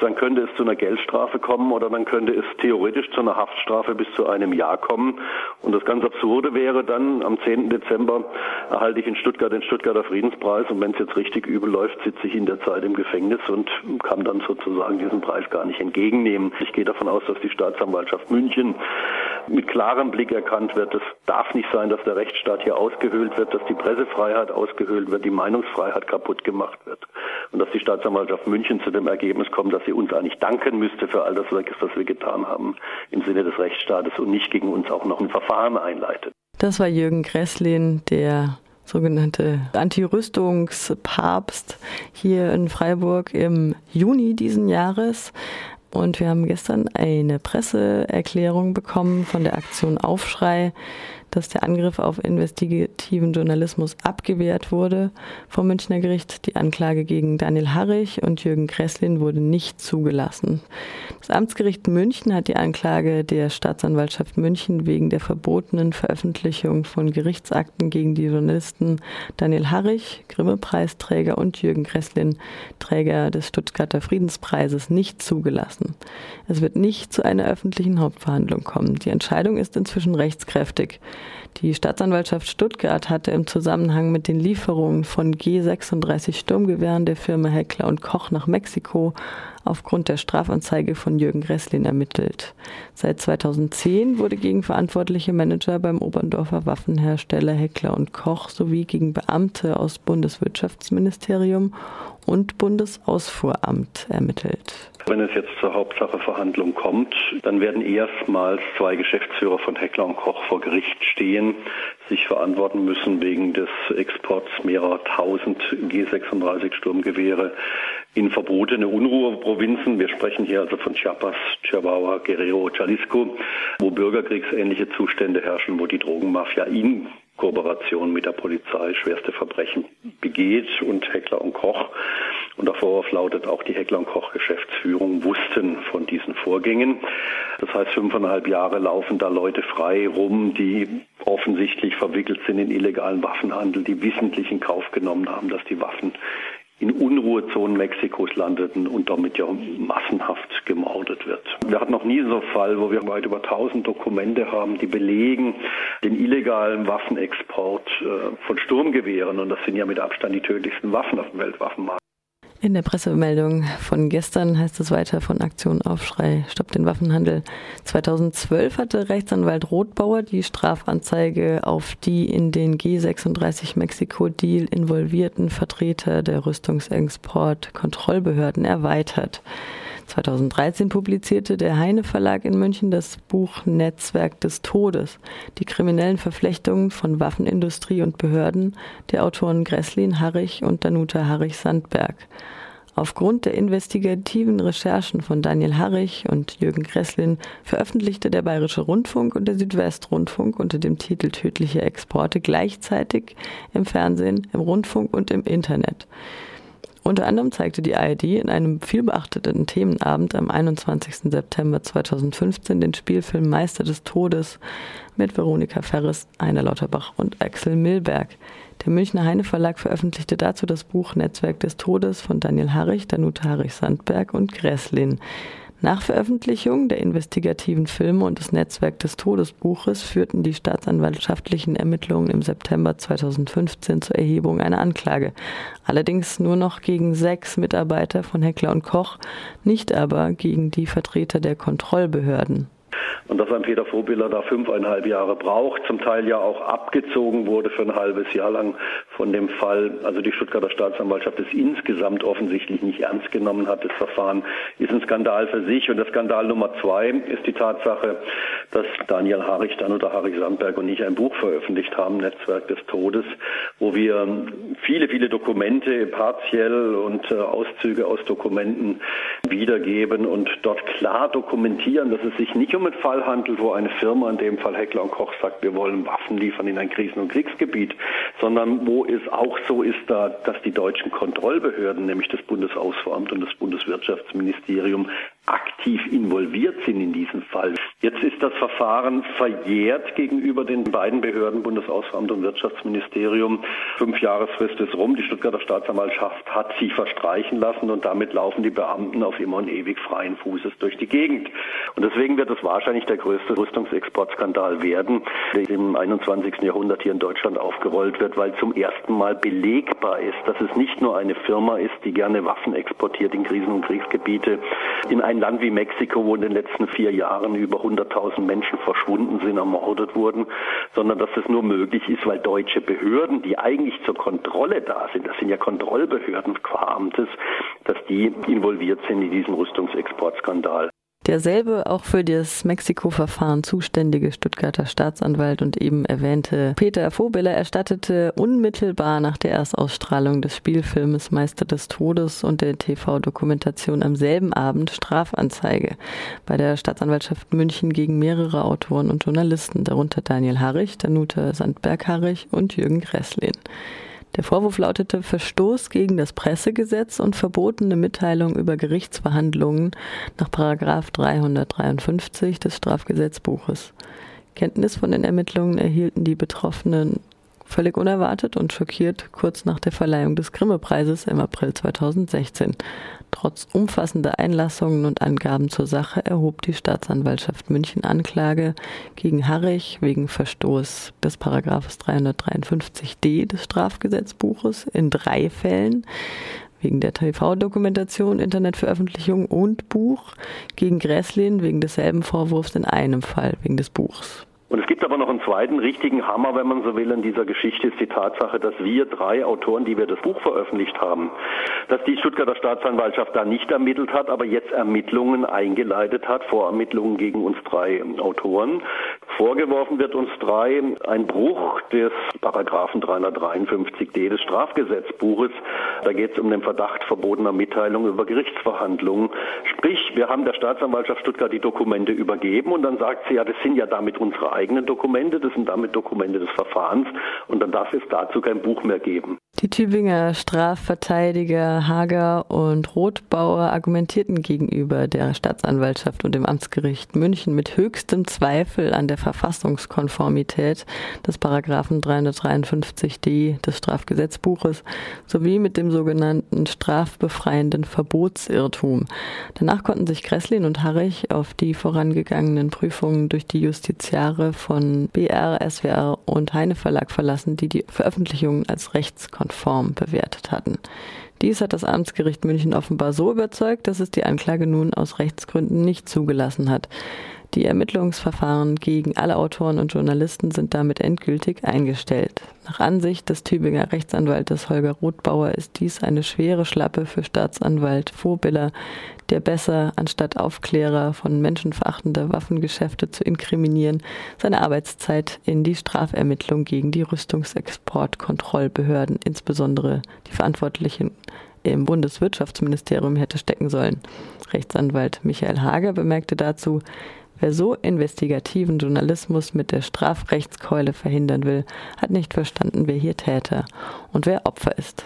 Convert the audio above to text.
dann könnte es zu einer Geldstrafe kommen oder dann könnte es theoretisch zu einer Haftstrafe bis zu einem Jahr kommen. Und das ganz Absurde wäre dann, am 10. Dezember erhalte ich in Stuttgart den Stuttgarter Friedenspreis und wenn es jetzt richtig übel läuft, sitze ich in der Zeit im Gefängnis und kann dann sozusagen diesen Preis gar nicht entgegennehmen. Ich gehe davon aus, dass die Staatsanwaltschaft München mit klarem Blick erkannt wird, es darf nicht sein, dass der Rechtsstaat hier ausgehöhlt wird, dass die Pressefreiheit ausgehöhlt wird, die Meinungsfreiheit kaputt gemacht wird und dass die Staatsanwaltschaft München zu dem Ergebnis kommt, dass sie uns eigentlich danken müsste für all das, was wir getan haben im Sinne des Rechtsstaates und nicht gegen uns auch noch ein Verfahren einleitet. Das war Jürgen Gresslin, der sogenannte Anti-Rüstungspapst hier in Freiburg im Juni diesen Jahres. Und wir haben gestern eine Presseerklärung bekommen von der Aktion Aufschrei, dass der Angriff auf investigativen Journalismus abgewehrt wurde vom Münchner Gericht. Die Anklage gegen Daniel Harrich und Jürgen Kresslin wurde nicht zugelassen. Das Amtsgericht München hat die Anklage der Staatsanwaltschaft München wegen der verbotenen Veröffentlichung von Gerichtsakten gegen die Journalisten Daniel Harrich, Grimme-Preisträger und Jürgen Kresslin, Träger des Stuttgarter Friedenspreises, nicht zugelassen. Es wird nicht zu einer öffentlichen Hauptverhandlung kommen. Die Entscheidung ist inzwischen rechtskräftig. Die Staatsanwaltschaft Stuttgart hatte im Zusammenhang mit den Lieferungen von G36 Sturmgewehren der Firma Heckler und Koch nach Mexiko aufgrund der Strafanzeige von Jürgen Gresslin ermittelt. Seit 2010 wurde gegen verantwortliche Manager beim Oberndorfer Waffenhersteller Heckler und Koch sowie gegen Beamte aus Bundeswirtschaftsministerium und Bundesausfuhramt ermittelt. Wenn es jetzt zur Hauptsacheverhandlung kommt, dann werden erstmals zwei Geschäftsführer von Heckler und Koch vor Gericht stehen, sich verantworten müssen wegen des Exports mehrerer tausend G36 Sturmgewehre in verbotene Unruheprovinzen. Wir sprechen hier also von Chiapas, Chihuahua, Guerrero, Jalisco, wo bürgerkriegsähnliche Zustände herrschen, wo die Drogenmafia in Kooperation mit der Polizei schwerste Verbrechen begeht und Heckler und Koch und der Vorwurf lautet auch, die Heckler und Koch Geschäftsführung wussten von diesen Vorgängen. Das heißt, fünfeinhalb Jahre laufen da Leute frei rum, die offensichtlich verwickelt sind in illegalen Waffenhandel, die wissentlich in Kauf genommen haben, dass die Waffen in Unruhezonen Mexikos landeten und damit ja massenhaft gemordet wird. Wir hatten noch nie so einen Fall, wo wir weit über 1000 Dokumente haben, die belegen den illegalen Waffenexport äh, von Sturmgewehren. Und das sind ja mit Abstand die tödlichsten Waffen auf dem Weltwaffenmarkt. In der Pressemeldung von gestern heißt es weiter von Aktion Aufschrei, Stopp den Waffenhandel. 2012 hatte Rechtsanwalt Rothbauer die Strafanzeige auf die in den G36 Mexiko-Deal involvierten Vertreter der Rüstungsexport-Kontrollbehörden erweitert. 2013 publizierte der Heine Verlag in München das Buch Netzwerk des Todes, die kriminellen Verflechtungen von Waffenindustrie und Behörden der Autoren Gresslin Harrich und Danuta Harrich-Sandberg. Aufgrund der investigativen Recherchen von Daniel Harrich und Jürgen Gresslin veröffentlichte der Bayerische Rundfunk und der Südwestrundfunk unter dem Titel Tödliche Exporte gleichzeitig im Fernsehen, im Rundfunk und im Internet. Unter anderem zeigte die ARD in einem vielbeachteten Themenabend am 21. September 2015 den Spielfilm Meister des Todes mit Veronika Ferres, Heiner Lauterbach und Axel Milberg. Der Münchner Heine Verlag veröffentlichte dazu das Buch Netzwerk des Todes von Daniel Harrich, Danuta Harrich-Sandberg und Gresslin. Nach Veröffentlichung der investigativen Filme und des Netzwerk des Todesbuches führten die staatsanwaltschaftlichen Ermittlungen im September 2015 zur Erhebung einer Anklage. Allerdings nur noch gegen sechs Mitarbeiter von Heckler und Koch, nicht aber gegen die Vertreter der Kontrollbehörden und dass ein Peter Vorbiller da fünfeinhalb Jahre braucht, zum Teil ja auch abgezogen wurde für ein halbes Jahr lang von dem Fall. Also die Stuttgarter Staatsanwaltschaft es insgesamt offensichtlich nicht ernst genommen hat. Das Verfahren ist ein Skandal für sich. Und der Skandal Nummer zwei ist die Tatsache, dass Daniel Harich, dann oder Harich Sandberg und ich ein Buch veröffentlicht haben, Netzwerk des Todes, wo wir viele, viele Dokumente partiell und äh, Auszüge aus Dokumenten wiedergeben und dort klar dokumentieren, dass es sich nicht um einen Fall handelt, wo eine Firma, in dem Fall Heckler und Koch, sagt, wir wollen Waffen liefern in ein Krisen- und Kriegsgebiet, sondern wo es auch so ist, da, dass die deutschen Kontrollbehörden, nämlich das Bundesausfuhramt und das Bundeswirtschaftsministerium, aktiv involviert sind in diesem Fall. Jetzt ist das Verfahren verjährt gegenüber den beiden Behörden, Bundesausland und Wirtschaftsministerium. Fünf Jahresfrist ist rum. Die Stuttgarter Staatsanwaltschaft hat sie verstreichen lassen und damit laufen die Beamten auf immer und ewig freien Fußes durch die Gegend. Und deswegen wird es wahrscheinlich der größte Rüstungsexportskandal werden, der im 21. Jahrhundert hier in Deutschland aufgerollt wird, weil zum ersten Mal belegbar ist, dass es nicht nur eine Firma ist, die gerne Waffen exportiert in Krisen- und Kriegsgebiete, in ein Land wie Mexiko, wo in den letzten vier Jahren über 100.000 Menschen verschwunden sind, ermordet wurden, sondern dass es nur möglich ist, weil deutsche Behörden, die eigentlich zur Kontrolle da sind, das sind ja Kontrollbehörden qua Amtes, dass die involviert sind in diesem Rüstungsexportskandal. Derselbe auch für das Mexiko-Verfahren zuständige Stuttgarter Staatsanwalt und eben erwähnte Peter Vobeler erstattete unmittelbar nach der Erstausstrahlung des Spielfilmes Meister des Todes und der TV-Dokumentation am selben Abend Strafanzeige bei der Staatsanwaltschaft München gegen mehrere Autoren und Journalisten, darunter Daniel Harrich, Danuta Sandberg-Harrich und Jürgen Gresslin. Der Vorwurf lautete Verstoß gegen das Pressegesetz und verbotene Mitteilung über Gerichtsverhandlungen nach Paragraf 353 des Strafgesetzbuches. Kenntnis von den Ermittlungen erhielten die Betroffenen völlig unerwartet und schockiert kurz nach der Verleihung des Grimme-Preises im April 2016. Trotz umfassender Einlassungen und Angaben zur Sache erhob die Staatsanwaltschaft München Anklage gegen Harrich wegen Verstoß des Paragraphes 353d des Strafgesetzbuches in drei Fällen wegen der TV-Dokumentation, Internetveröffentlichung und Buch, gegen Gräslin wegen desselben Vorwurfs in einem Fall wegen des Buchs. Und es gibt aber noch einen zweiten richtigen Hammer, wenn man so will, in dieser Geschichte ist die Tatsache, dass wir drei Autoren, die wir das Buch veröffentlicht haben, dass die Stuttgarter Staatsanwaltschaft da nicht ermittelt hat, aber jetzt Ermittlungen eingeleitet hat, Vorermittlungen gegen uns drei Autoren. Vorgeworfen wird uns drei ein Bruch des Paragraphen 353d des Strafgesetzbuches. Da geht es um den Verdacht verbotener Mitteilung über Gerichtsverhandlungen. Sprich, wir haben der Staatsanwaltschaft Stuttgart die Dokumente übergeben und dann sagt sie, ja, das sind ja damit unsere eigenen Dokumente, das sind damit Dokumente des Verfahrens und dann darf es dazu kein Buch mehr geben. Die Tübinger Strafverteidiger Hager und Rothbauer argumentierten gegenüber der Staatsanwaltschaft und dem Amtsgericht München mit höchstem Zweifel an der Verfassungskonformität des Paragraphen 353d des Strafgesetzbuches sowie mit dem sogenannten strafbefreienden Verbotsirrtum. Danach konnten sich Gresslin und Harrich auf die vorangegangenen Prüfungen durch die Justiziare von BR, SWR und Heine Verlag verlassen, die die Veröffentlichungen als rechtskonform bewertet hatten. Dies hat das Amtsgericht München offenbar so überzeugt, dass es die Anklage nun aus Rechtsgründen nicht zugelassen hat. Die Ermittlungsverfahren gegen alle Autoren und Journalisten sind damit endgültig eingestellt. Nach Ansicht des Tübinger Rechtsanwaltes Holger Rothbauer ist dies eine schwere Schlappe für Staatsanwalt Vorbiller, der besser, anstatt Aufklärer von menschenverachtender Waffengeschäfte zu inkriminieren, seine Arbeitszeit in die Strafermittlung gegen die Rüstungsexportkontrollbehörden, insbesondere die Verantwortlichen im Bundeswirtschaftsministerium hätte stecken sollen. Rechtsanwalt Michael Hager bemerkte dazu, Wer so investigativen Journalismus mit der Strafrechtskeule verhindern will, hat nicht verstanden, wer hier Täter und wer Opfer ist.